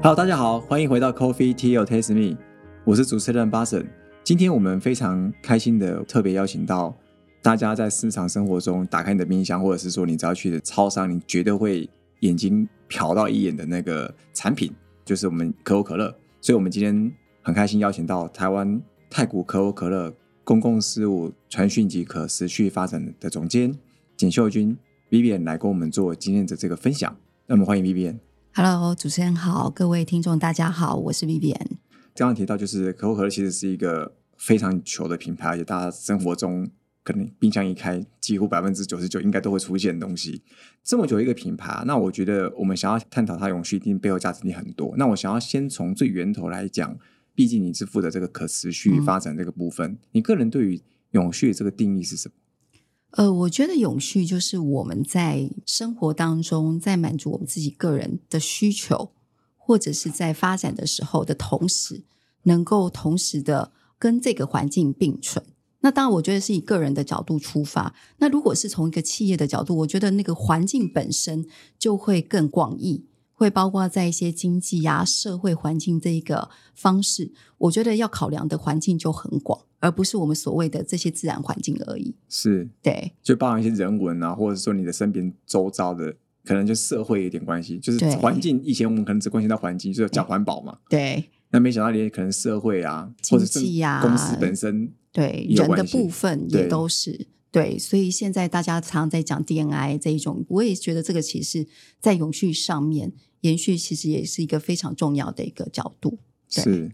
Hello，大家好，欢迎回到 Coffee Tea Taste Me，我是主持人巴神。今天我们非常开心的特别邀请到大家在日常生活中打开你的冰箱，或者是说你只要去的超商，你绝对会眼睛瞟到一眼的那个产品，就是我们可口可乐。所以，我们今天很开心邀请到台湾太古可口可乐公共事务传讯及可持续发展的总监简秀君 Vivian 来跟我们做今天的这个分享。那么，欢迎 Vivian。Hello，主持人好，各位听众大家好，我是 Vivian。刚刚提到，就是可口可乐其实是一个非常球的品牌，而且大家生活中可能冰箱一开，几乎百分之九十九应该都会出现的东西。这么久一个品牌啊，那我觉得我们想要探讨它永续，一定背后价值一定很多。那我想要先从最源头来讲，毕竟你是负责这个可持续发展这个部分，你个人对于永续这个定义是什么？呃，我觉得永续就是我们在生活当中，在满足我们自己个人的需求，或者是在发展的时候的同时，能够同时的跟这个环境并存。那当然，我觉得是以个人的角度出发。那如果是从一个企业的角度，我觉得那个环境本身就会更广义，会包括在一些经济呀、社会环境这一个方式。我觉得要考量的环境就很广，而不是我们所谓的这些自然环境而已。是对，就包含一些人文啊，或者说你的身边周遭的，可能就社会有一点关系，就是对环境。以前我们可能只关心到环境，就是讲环保嘛。对，那没想到连可能社会啊，经济啊公司本身，对，人的部分也都是对，所以现在大家常常在讲 DNI 这一种，我也觉得这个其实在永续上面延续，其实也是一个非常重要的一个角度。对是。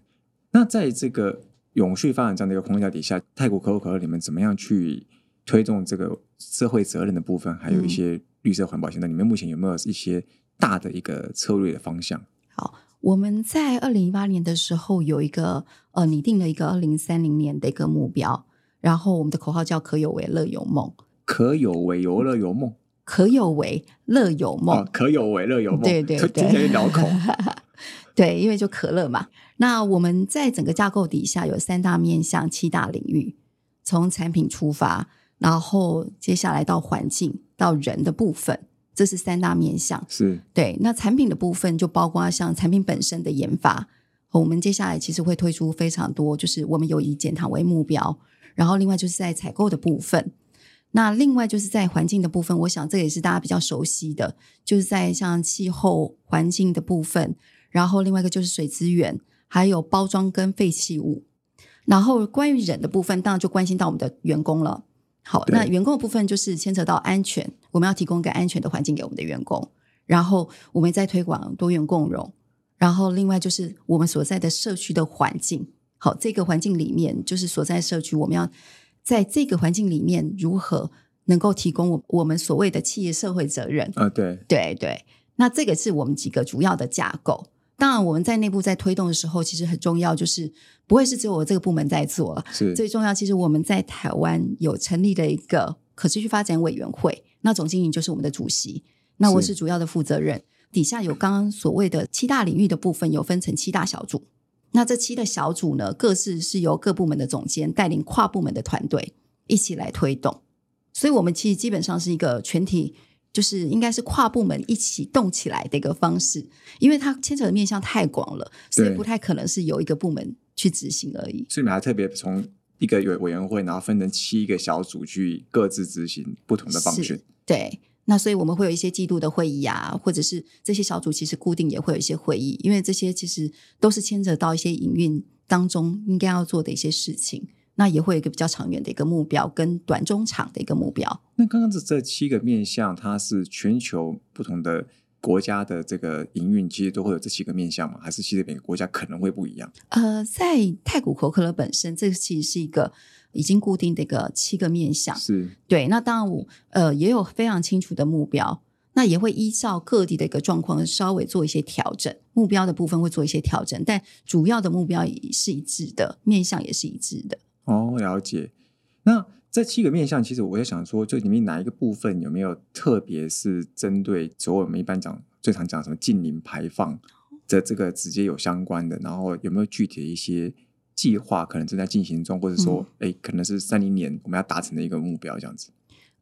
那在这个永续发展这样的一个框架底下，泰国可口可乐你们怎么样去推动这个社会责任的部分，还有一些绿色环保行动？你们目前有没有一些大的一个策略的方向？好我们在二零一八年的时候有一个呃拟定了一个二零三零年的一个目标，然后我们的口号叫“可有为乐有梦可有为有乐有梦”，可有为乐有梦。哦，可有为乐有梦，对对对听起来有点绕口。对，因为就可乐嘛。那我们在整个架构底下有三大面向、七大领域，从产品出发，然后接下来到环境、到人的部分，这是三大面向。是对，那产品的部分就包括像产品本身的研发，我们接下来其实会推出非常多，就是我们有以减糖为目标，然后另外就是在采购的部分。那另外就是在环境的部分，我想这个也是大家比较熟悉的，就是在像气候环境的部分，然后另外一个就是水资源，还有包装跟废弃物。然后关于人的部分，当然就关心到我们的员工了。好，那员工的部分就是牵扯到安全，我们要提供一个安全的环境给我们的员工。然后我们在推广多元共融，然后另外就是我们所在的社区的环境。好，这个环境里面就是所在社区，我们要在这个环境里面如何能够提供我我们所谓的企业社会责任。啊，对，对对，那这个是我们几个主要的架构。当然，我们在内部在推动的时候，其实很重要，就是不会是只有我这个部门在做，是最重要，其实我们在台湾有成立了一个可持续发展委员会，那总经理就是我们的主席，那我是是主要的负责人。底下有刚刚所谓的七大领域的部分，有分成七大小组。那这七个小组呢，各自是由各部门的总监带领跨部门的团队一起来推动。所以，我们其实基本上是一个全体，就是应该是跨部门一起动起来的一个方式，因为它牵扯的面向太广了，所以不太可能是由一个部门去执行而已。所以你们还特别从一个委委员会，然后分成七个小组去各自执行不同的方是选。对，那所以我们会有一些季度的会议啊，或者是这些小组其实固定也会有一些会议，因为这些其实都是牵扯到一些营运当中应该要做的一些事情。那也会有一个比较长远的一个目标，跟短中长的一个目标。那刚刚这这七个面向，它是全球不同的国家的这个营运，其实都会有这几个面向吗？还是其实每个国家可能会不一样？呃，在太古可口可乐本身，这个其实是一个已经固定的一个七个面向。是对，那当然我呃也有非常清楚的目标，那也会依照各地的一个状况稍微做一些调整，目标的部分会做一些调整，但主要的目标也是一致的，面向也是一致的。哦，了解。那这七个面向，其实我在想说，就里面哪一个部分有没有特别是针对所有我们一般讲最常讲什么近零排放的这个直接有相关的，然后有没有具体的一些计划可能正在进行中，或者说，哎、可能是三零年我们要达成的一个目标这样子。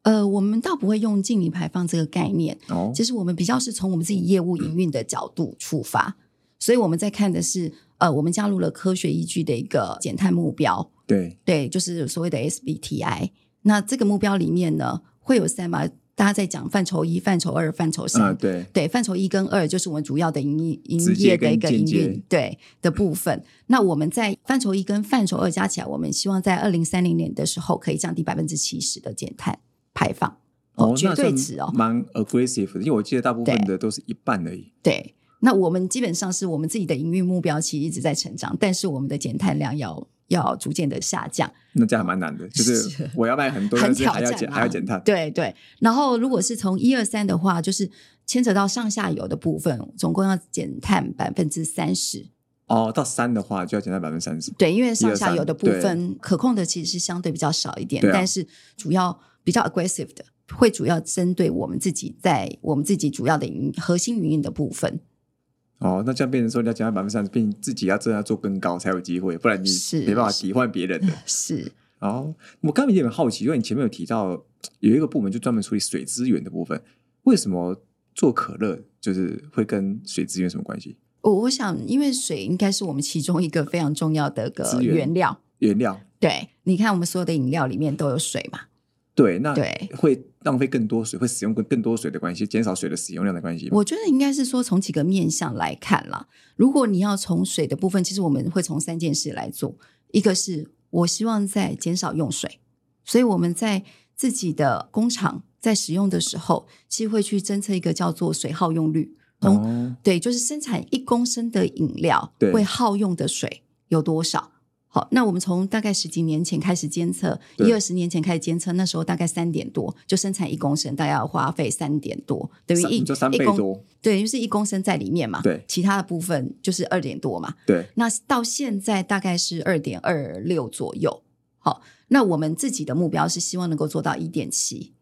呃，我们倒不会用净零排放这个概念，哦，其实我们比较是从我们自己业务营运的角度出发，所以我们在看的是，呃，我们加入了科学依据的一个减碳目标，对，对，就是所谓的 SBTI。那这个目标里面呢，会有三嘛？大家在讲范畴一、范畴二、范畴三。啊，对，对，范畴一跟二就是我们主要的营业营业的一个营运对的部分。那我们在范畴一跟范畴二加起来，我们希望在二零三零年的时候可以降低百分之七十的减碳排放。哦，绝对值哦。蛮 aggressive 的，因为我记得大部分的都是一半而已。对，那我们基本上是我们自己的营运目标其实一直在成长，但是我们的减碳量要要逐渐的下降。那这样还蛮难的，就是是我要卖很多，很但是还要减，挑战啊还要减碳。对对，然后如果是从一二三的话，就是牵扯到上下游的部分，总共要减碳百分之三十。哦，到三的话就要减到百分之三十。对，因为上下游的部分可控的其实是相对比较少一点，啊但是主要比较 aggressive 的，会主要针对我们自己在我们自己主要的营核心营运的部分。哦，那这样变成说你要加到百分之三十，并自己要真的要做更高才有机会，不然你是没办法替换别人的。是，哦，我刚刚有点好奇，因为你前面有提到有一个部门就专门处理水资源的部分，为什么做可乐就是会跟水资源什么关系？我我想，因为水应该是我们其中一个非常重要的个原料。原料对，你看我们所有的饮料里面都有水嘛，对，那对会浪费更多水，会使用更更多水的关系，减少水的使用量的关系？我觉得应该是说从几个面向来看啦。如果你要从水的部分，其实我们会从三件事来做。一个是我希望在减少用水，所以我们在自己的工厂在使用的时候，其实会去侦测一个叫做水耗用率。从、哦，对，就是生产一公升的饮料对会耗用的水有多少？好，那我们从大概十几年前开始监测，一二十年前开始监测，那时候大概三点多，就生产一公升，大概要花费三点多，等于一三就三一公倍多，对，就是一公升在里面嘛，对其他的部分就是二点多嘛。对，那到现在大概是二点二六左右。好，那我们自己的目标是希望能够做到一点七，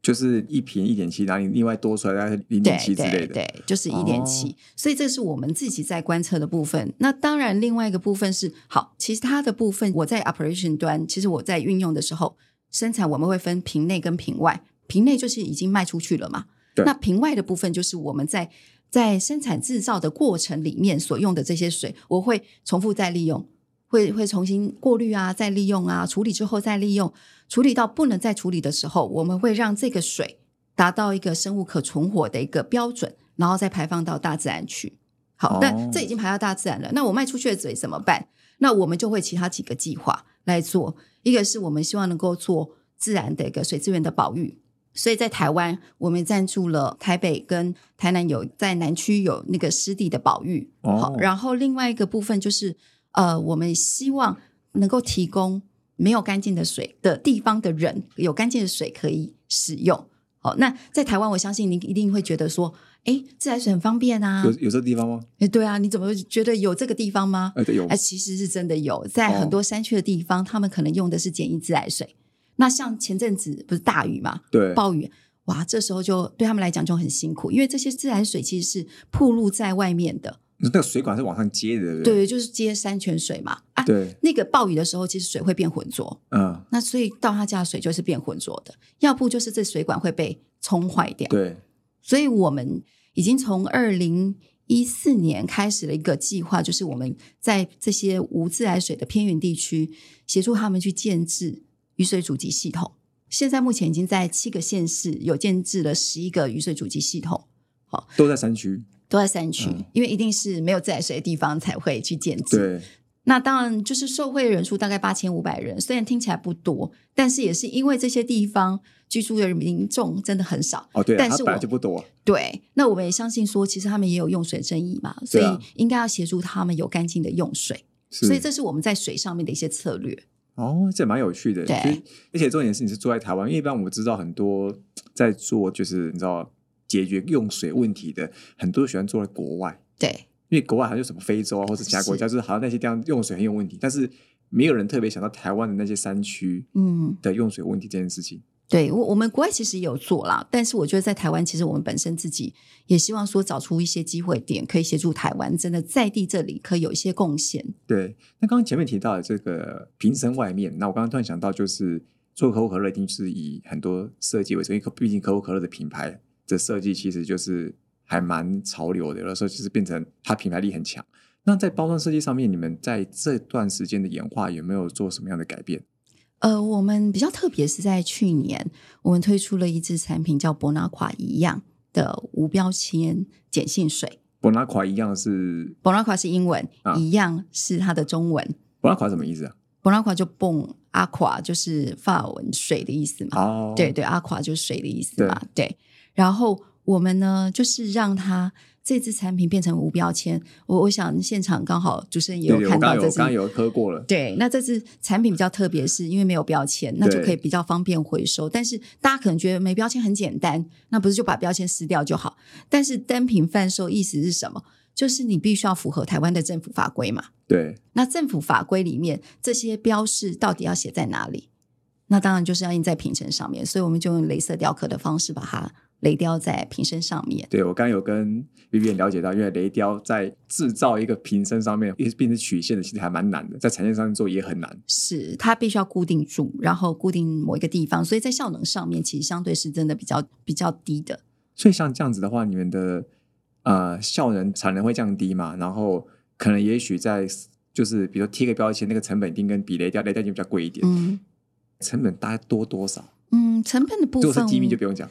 就是一瓶一点七，然后你另外多出来大概零对点七之类的。对对，就是一点七。所以这是我们自己在观测的部分。那当然，另外一个部分是好，其实它的部分我在 operation 端，其实我在运用的时候，生产我们会分瓶内跟瓶外，瓶内就是已经卖出去了嘛。那瓶外的部分就是我们在在生产制造的过程里面所用的这些水，我会重复再利用，会会重新过滤啊，再利用啊，处理之后再利用，处理到不能再处理的时候，我们会让这个水达到一个生物可存活的一个标准，然后再排放到大自然去。好哦，那这已经排到大自然了。那我卖出去的水怎么办？那我们就会其他几个计划来做。一个是我们希望能够做自然的一个水资源的保育，所以在台湾我们赞助了台北跟台南有在南区有那个湿地的保育。哦好，然后另外一个部分就是呃，我们希望能够提供没有干净的水的地方的人有干净的水可以使用。好，那在台湾，我相信您一定会觉得说，哎，自来水很方便啊有。有这地方吗？哎，对啊，你怎么会觉得有这个地方吗？呃，对，有哎，其实是真的有，在哦很多山区的地方，他们可能用的是简易自来水。那像前阵子不是大雨嘛，对，暴雨，哇，这时候就对他们来讲就很辛苦，因为这些自来水其实是暴露在外面的，那个水管是往上接的，对不对，就是接山泉水嘛。啊，对，那个暴雨的时候，其实水会变浑浊，嗯，那所以到他家的水就是变浑浊的，要不就是这水管会被冲坏掉。对，所以我们已经从二零一四年开始了一个计划，就是我们在这些无自来水的偏远地区，协助他们去建制雨水主机系统。现在目前已经在七个县市有建制了十一个雨水主机系统，好都在山区，都在山区，嗯因为一定是没有自来水的地方才会去建制。对，那当然就是受惠人数大概八千五百人，虽然听起来不多，但是也是因为这些地方居住的民众真的很少。哦，对但是我就不多，对，那我们也相信说，其实他们也有用水争议嘛，所以应该要协助他们有干净的用水。是所以这是我们在水上面的一些策略。哦，这蛮有趣的。对而且重点是你是住在台湾，因为一般我们知道很多在做就是你知道解决用水问题的，很多喜欢做在国外，对，因为国外好像有什么非洲啊或者其他国家，是就是好像那些地方用水很有问题，但是没有人特别想到台湾的那些山区嗯，的用水问题这件事情。对我我们国外其实也有做啦，但是我觉得在台湾，其实我们本身自己也希望说找出一些机会点，可以协助台湾真的在地这里可以有一些贡献。对，那刚刚前面提到的这个瓶身外面，那我刚刚突然想到，就是做可口可乐一定是以很多设计为主，因为可毕竟可口可乐的品牌的设计其实就是还蛮潮流的，有的时候就是变成它品牌力很强。那在包装设计上面，你们在这段时间的演化有没有做什么样的改变？呃，我们比较特别是在去年，我们推出了一支产品叫博纳垮一样的无标签碱性水。博纳垮一样是博纳垮是英文，啊一样是它的中文。博纳垮什么意思啊？博纳垮就蹦阿垮就是法文水的意思嘛。哦，对对，阿垮就是水的意思嘛。对，然后我们呢，就是让它这支产品变成无标签。我我想现场刚好主持人也有看到这支刚有喝过了。对，那这支产品比较特别，是因为没有标签，那就可以比较方便回收。但是大家可能觉得没标签很简单，那不是就把标签撕掉就好？但是单品贩售意思是什么？就是你必须要符合台湾的政府法规嘛。对，那政府法规里面这些标示到底要写在哪里？那当然就是要印在瓶身上面，所以我们就用镭射雕刻的方式把它雷雕在瓶身上面。对我刚刚有跟 Vivian 了解到，因为雷雕在制造一个瓶身上面，变成曲线的，其实还蛮难的，在产线上面做也很难。是它必须要固定住，然后固定某一个地方，所以在效能上面其实相对是真的比较比较低的。所以像这样子的话，你们的呃效能产能会降低嘛？然后可能也许在就是比如说贴个标签，那个成本一定跟比雷雕雷雕就比较贵一点，嗯成本大概多多少？嗯，成本的部分如果是机密就不用讲。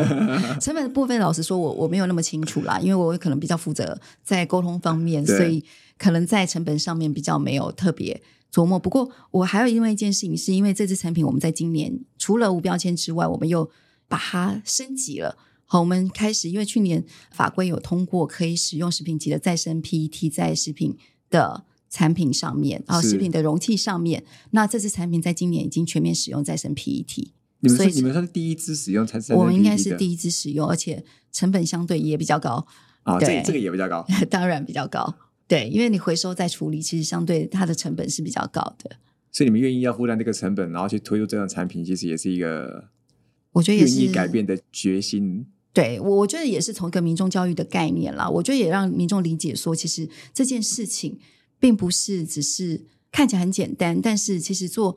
成本的部分，老实说我，我没有那么清楚啦，因为我可能比较负责在沟通方面，所以可能在成本上面比较没有特别琢磨。不过，我还有另外一件事情，是因为这支产品我们在今年除了无标签之外，我们又把它升级了。好，我们开始，因为去年法规有通过，可以使用食品级的再生 PET 在食品的产品上面，然后食品的容器上面。那这支产品在今年已经全面使用再生 PET。你们是你们算是第一支使用才是我们应该是第一支使用，而且成本相对也比较高，啊，这这个也比较高。当然比较高。对，因为你回收再处理，其实相对它的成本是比较高的。所以你们愿意要负担这个成本，然后去推出这样的产品，其实也是一个我觉得也是愿意改变的决心。对我，我觉得也是从一个民众教育的概念啦。我觉得也让民众理解说，其实这件事情并不是只是看起来很简单，但是其实做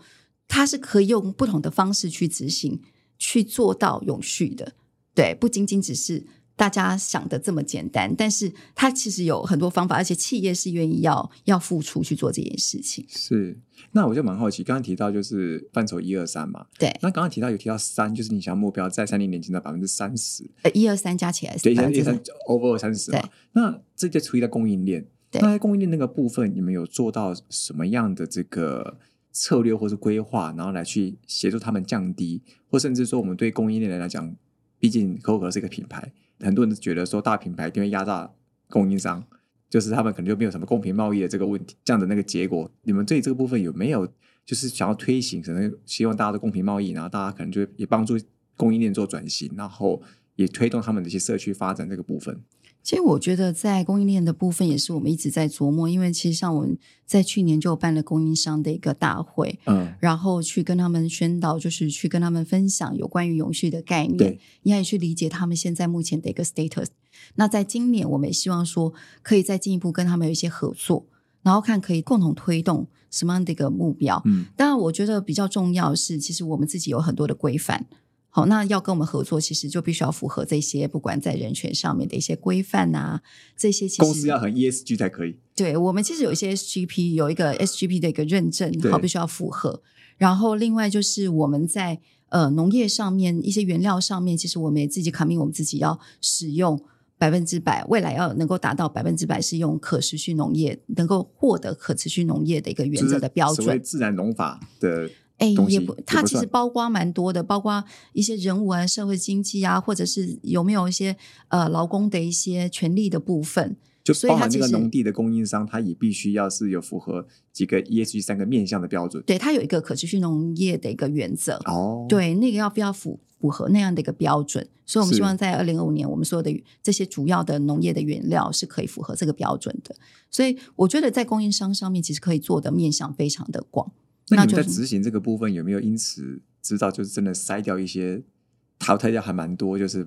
它是可以用不同的方式去执行，去做到永续的。对，不仅仅只是大家想的这么简单，但是它其实有很多方法，而且企业是愿意要要付出去做这件事情。是，那我就蛮好奇，刚刚提到就是范畴一二三嘛，对，那刚刚提到有提到三，就是你想要目标在三零年前的百分之三十，呃，一二三加起来是对，一三 over 三十嘛。那这就处于在供应链，对。那在供应链那个部分，你们有做到什么样的这个策略或是规划，然后来去协助他们降低，或甚至说我们对供应链来讲，毕竟可口可乐是一个品牌，很多人觉得说大品牌一定会压榨供应商。就是他们可能就没有什么公平贸易的这个问题，这样的那个结果，你们对这个部分有没有就是想要推行，可能希望大家都公平贸易，然后大家可能就也帮助供应链做转型，然后也推动他们的一些社区发展这个部分。其实我觉得在供应链的部分也是我们一直在琢磨，因为其实像我们在去年就有办了供应商的一个大会，嗯，然后去跟他们宣导，就是去跟他们分享有关于永续的概念对，你也去理解他们现在目前的一个 status。那在今年，我们也希望说可以再进一步跟他们有一些合作，然后看可以共同推动什么样的一个目标。嗯，当然，我觉得比较重要的是，其实我们自己有很多的规范。好，那要跟我们合作，其实就必须要符合这些，不管在人权上面的一些规范啊，这些其实公司要很 ESG 才可以。对我们其实有一些 SGP 有一个 SGP 的一个认证，好，必须要符合。然后另外就是我们在呃农业上面一些原料上面，其实我们也自己 commit 我们自己要使用百分之百，未来要能够达到百分之百是用可持续农业，能够获得可持续农业的一个原则的标就是所谓。自然农法的哎，也不，它其实包括蛮多的，包括一些人物啊、社会经济啊，或者是有没有一些呃劳工的一些权利的部分。就包含所以它其实那个农地的供应商，他也必须要是有符合几个 ESG 三个面向的标准。对，它有一个可持续农业的一个原则。哦，，对，那个要不要符符合那样的一个标准？所以我们希望在二零二五年，我们所有的这些主要的农业的原料是可以符合这个标准的。所以我觉得在供应商上面，其实可以做的面向非常的广。那你们在执行这个部分有没有因此知道，就是真的筛掉一些淘汰掉还蛮多，就是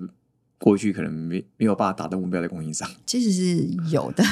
过去可能没没有办法达到目标的供应商？其实是有的，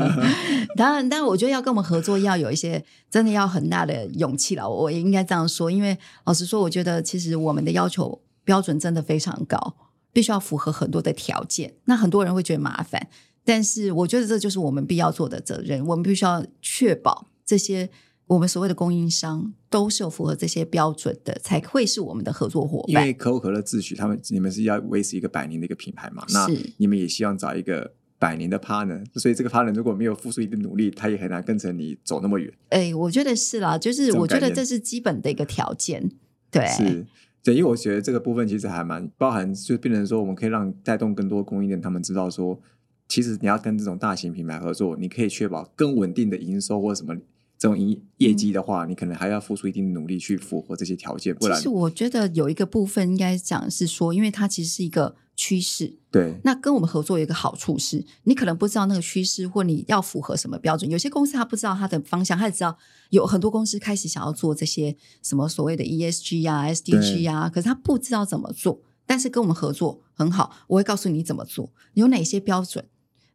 当然，但我觉得要跟我们合作，要有一些真的要很大的勇气了。我也应该这样说，因为老实说，我觉得其实我们的要求标准真的非常高。必须要符合很多的条件，那很多人会觉得麻烦，但是我觉得这就是我们必要做的责任，我们必须要确保这些我们所谓的供应商都是有符合这些标准的，才会是我们的合作伙伴。因为可口可乐自诩他们你们是要维持一个百年的一个品牌嘛，那你们也希望找一个百年的 partner，所以这个 partner 如果没有付出一定努力，他也很难跟着你走那么远。哎，我觉得是啦，就是我觉得这是基本的一个条件。对，是，对，因为我觉得这个部分其实还蛮包含，就变成说我们可以让带动更多供应链，他们知道说，其实你要跟这种大型品牌合作，你可以确保更稳定的营收或什么这种营业绩的话，你可能还要付出一定的努力去符合这些条件，不然其实我觉得有一个部分应该讲是说，因为它其实是一个趋势，对那跟我们合作有一个好处是，你可能不知道那个趋势，或你要符合什么标准。有些公司他不知道它的方向，他只知道有很多公司开始想要做这些什么所谓的 ESG 啊、SDG 啊，可是他不知道怎么做。但是跟我们合作很好，我会告诉你怎么做，有哪些标准。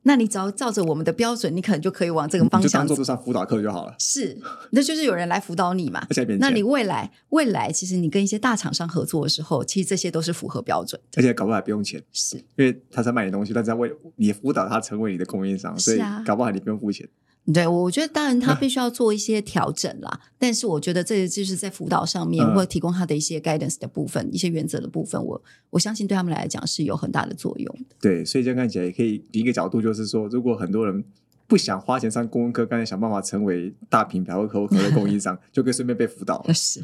那你只要照着我们的标准，你可能就可以往这个方向走。就当做上辅导课就好了。是，那就是有人来辅导你嘛那你未来未来，其实你跟一些大厂商合作的时候，其实这些都是符合标准的。而且搞不好还不用钱，是，因为他在卖你东西，但是要为你辅导他成为你的供应商，所以搞不好你不用付钱。对，我觉得当然他必须要做一些调整啦，但是我觉得这就是在辅导上面、嗯或者提供他的一些 guidance 的部分、一些原则的部分，我我相信对他们来讲是有很大的作用的。对，所以这样看起来也可以一个角度，就是说，如果很多人不想花钱上公文课，刚才想办法成为大品牌或可口可乐供应商，就可以顺便被辅导了。是，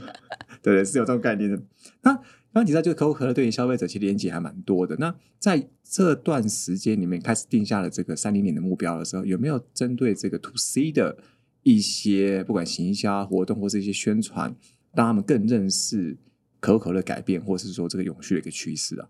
对 对，是有这种概念的。那刚刚提到，就是可口可乐对于消费者其实连接还蛮多的。那在这段时间里面开始定下了这个三零年的目标的时候，有没有针对这个 to C 的一些不管行销活动或是一些宣传，让他们更认识可口可乐改变，或是说这个永续的一个趋势啊？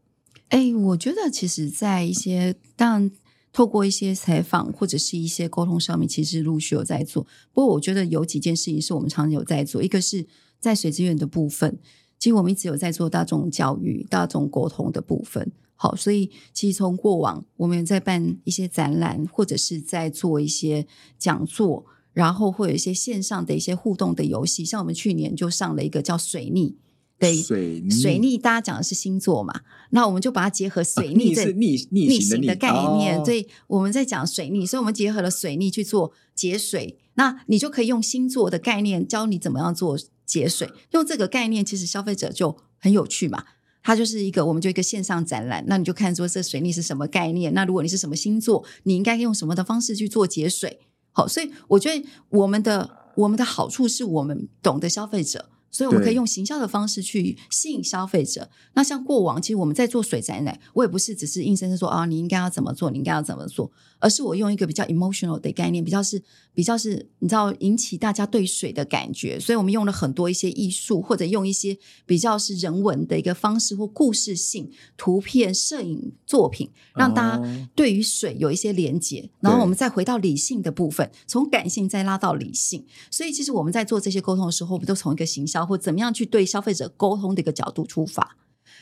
哎，我觉得其实，在一些当然透过一些采访或者是一些沟通上面，其实陆续有在做。不过，我觉得有几件事情是我们常常有在做，一个是在水资源的部分，其实我们一直有在做大众教育、大众沟通的部分。好，所以其实从过往我们有在办一些展览，或者是在做一些讲座，然后会有一些线上的一些互动的游戏，像我们去年就上了一个叫水逆的一水逆水逆，大家讲的是星座嘛，那我们就把它结合水逆是 逆逆逆行的逆行的概念，哦所以我们在讲水逆，所以我们结合了水逆去做节水。那你就可以用星座的概念教你怎么样做节水，用这个概念，其实消费者就很有趣嘛。它就是一个，我们就一个线上展览，那你就看说这水逆是什么概念。那如果你是什么星座，你应该用什么的方式去做节水？好，所以我觉得我们的我们的好处是我们懂得消费者，所以我们可以用行销的方式去吸引消费者。那像过往，其实我们在做水展览，我也不是只是硬生生说啊，你应该要怎么做，你应该要怎么做，而是我用一个比较 emotional 的概念，比较是比较是你知道引起大家对水的感觉，所以我们用了很多一些艺术，或者用一些比较是人文的一个方式或故事性图片、摄影作品，让大家哦对于水有一些连接，然后我们再回到理性的部分，从感性再拉到理性。所以其实我们在做这些沟通的时候，我们都从一个行销或怎么样去对消费者沟通的一个角度出发。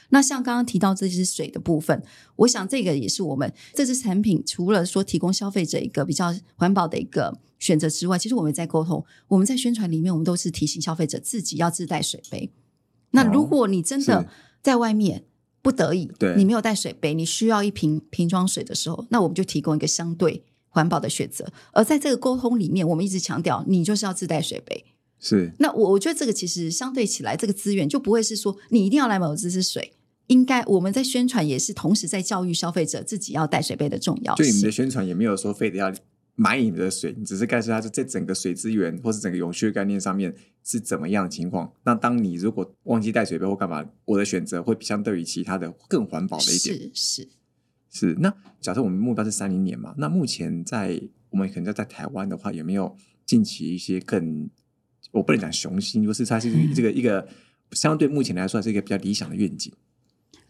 那像刚刚提到这支水的部分，我想这个也是我们这支产品除了说提供消费者一个比较环保的一个选择之外，其实我们在沟通，我们在宣传里面，我们都是提醒消费者自己要自带水杯。那如果你真的在外面不得已，对你没有带水杯，你需要一瓶瓶装水的时候，那我们就提供一个相对环保的选择。而在这个沟通里面，我们一直强调，你就是要自带水杯。是那我我觉得这个其实相对起来，这个资源就不会是说你一定要来买我这支水。应该我们在宣传也是同时在教育消费者自己要带水杯的重要性就你们的。宣传也没有说非得要买你们的水，你只是告诉他是在整个水资源或是整个永续的概念上面是怎么样的情况。那当你如果忘记带水杯或干嘛，我的选择会相对于其他的更环保的一点。是是，是，那假设我们目标是三零年嘛，那目前在我们可能在在台湾的话，有没有近期一些更我不能讲雄心，就是它是这个 一个相对目前来说是一个比较理想的愿景。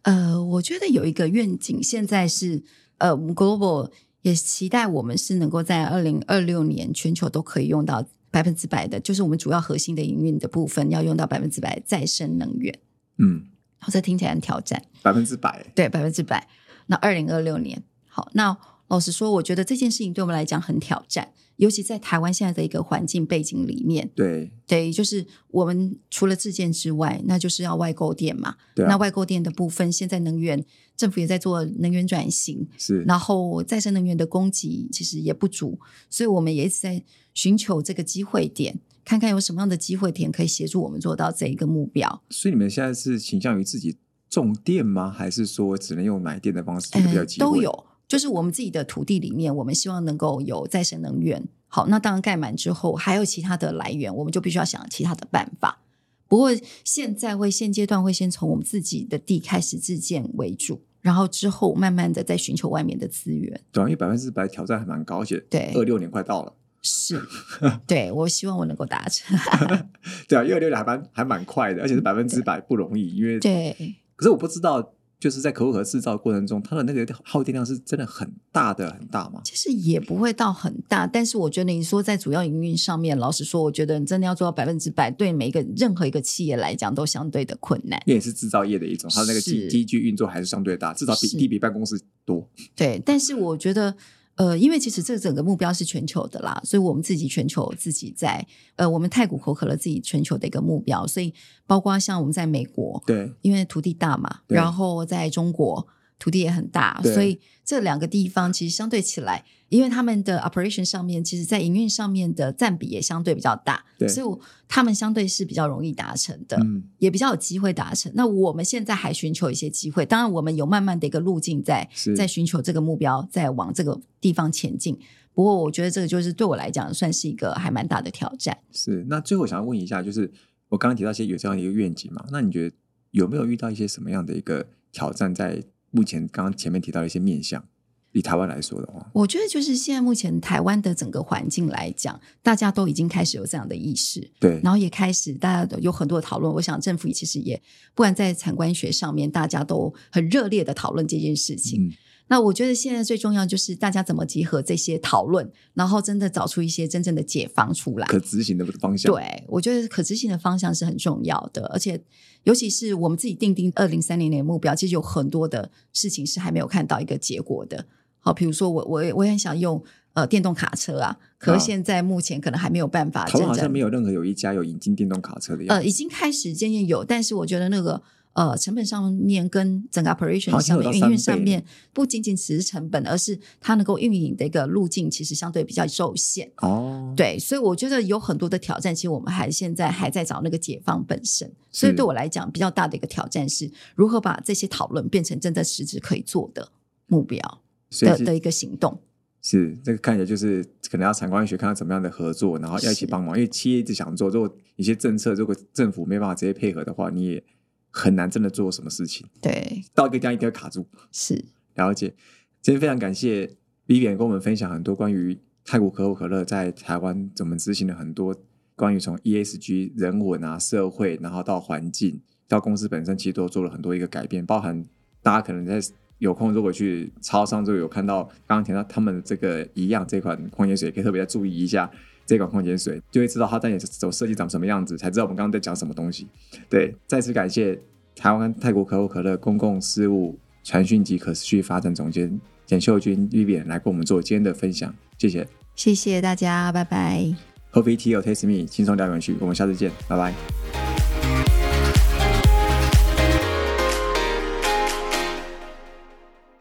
呃，我觉得有一个愿景，现在是呃我们，Global 也期待我们是能够在二零二六年全球都可以用到百分之百的，就是我们主要核心的营运的部分要用到百分之百再生能源。嗯，好，这听起来很挑战。百分之百。对，百分之百。那二零二六年，好，那老实说，我觉得这件事情对我们来讲很挑战，尤其在台湾现在的一个环境背景里面。对对，就是我们除了自建之外，那就是要外购电嘛。对啊那外购电的部分，现在能源政府也在做能源转型，是，然后再生能源的供给其实也不足，所以我们也一直在寻求这个机会点，看看有什么样的机会点可以协助我们做到这一个目标。所以你们现在是倾向于自己种电吗？还是说只能用买电的方式？这个比较呃机会都有，就是我们自己的土地里面，我们希望能够有再生能源。好，那当然盖满之后，还有其他的来源，我们就必须要想其他的办法。不过现在会现阶段会先从我们自己的地开始自建为主，然后之后慢慢的再寻求外面的资源。对啊，因为百分之百挑战还蛮高，而且对二六年快到了，是，对我希望我能够达成。对啊，因为二六年还蛮还蛮快的，而且是百分之百不容易，因为对，可是我不知道，就是在可口可乐制造过程中，它的那个耗电量是真的很大的，很大吗？其实也不会到很大，但是我觉得你说在主要营运上面，老实说，我觉得你真的要做到百分之百，对每一个任何一个企业来讲都相对的困难。也是制造业的一种，它的那个机机具运作还是相对大，至少比是地比办公室多。对，但是我觉得，呃，因为其实这整个目标是全球的啦，所以我们自己全球自己在，呃，我们太古可口可乐自己全球的一个目标，所以包括像我们在美国，对，因为土地大嘛，然后在中国土地也很大，所以这两个地方其实相对起来，因为他们的 operation 上面，其实在营运上面的占比也相对比较大，对所以我他们相对是比较容易达成的。嗯，也比较有机会达成。那我们现在还寻求一些机会，当然我们有慢慢的一个路径在在寻求这个目标，在往这个地方前进。不过我觉得这个就是对我来讲算是一个还蛮大的挑战。是。那最后想要问一下，就是我刚刚提到一些有这样的一个愿景嘛？那你觉得有没有遇到一些什么样的一个挑战？在目前刚刚前面提到的一些面向，以台湾来说的话，我觉得就是现在目前台湾的整个环境来讲，大家都已经开始有这样的意识，对，然后也开始大家都有很多的讨论。我想政府其实也不管在产官学上面，大家都很热烈的讨论这件事情。嗯，那我觉得现在最重要就是大家怎么集合这些讨论，然后真的找出一些真正的解方出来。可执行的方向，对，我觉得可执行的方向是很重要的，而且尤其是我们自己定定二零三零年的目标，其实有很多的事情是还没有看到一个结果的。好，比如说我我也我也很想用呃电动卡车啊，可啊是现在目前可能还没有办法真台湾好像正没有任何有一家有引进电动卡车的样子。呃已经开始渐渐有，但是我觉得那个。呃，成本上面跟整个 operation 上面、营运三倍上面，不仅仅只是成本，而是它能够运营的一个路径，其实相对比较受限。哦，对，所以我觉得有很多的挑战，其实我们还现在还在找那个解放本身。所以对我来讲，比较大的一个挑战是如何把这些讨论变成真的实质可以做的目标的的一个行动。是这个看起来就是可能要产官学看到怎么样的合作，然后要一起是帮忙。因为企业一直想做，如果一些政策如果政府没办法直接配合的话，你也很难真的做什么事情。对，到一个地方一定会卡住。是了解，今天非常感谢 Vivian 跟我们分享很多关于泰国可口可乐在台湾怎么执行的很多关于从 ESG 人文啊、社会，然后到环境，到公司本身，其实都做了很多一个改变，包含大家可能在有空如果去超商就有看到刚刚提到他们这个一样这款矿泉水，可以特别再注意一下这款矿泉水，就会知道它在你手设计长什么样子，才知道我们刚刚在讲什么东西。对，再次感谢台湾泰国可口可乐公共事务传讯及可持续发展总监简秀君 Vivian 来跟我们做今天的分享，谢谢。谢谢大家，拜拜。Coffee Tea or Taste Me，轻松聊永续，我们下次见，拜拜。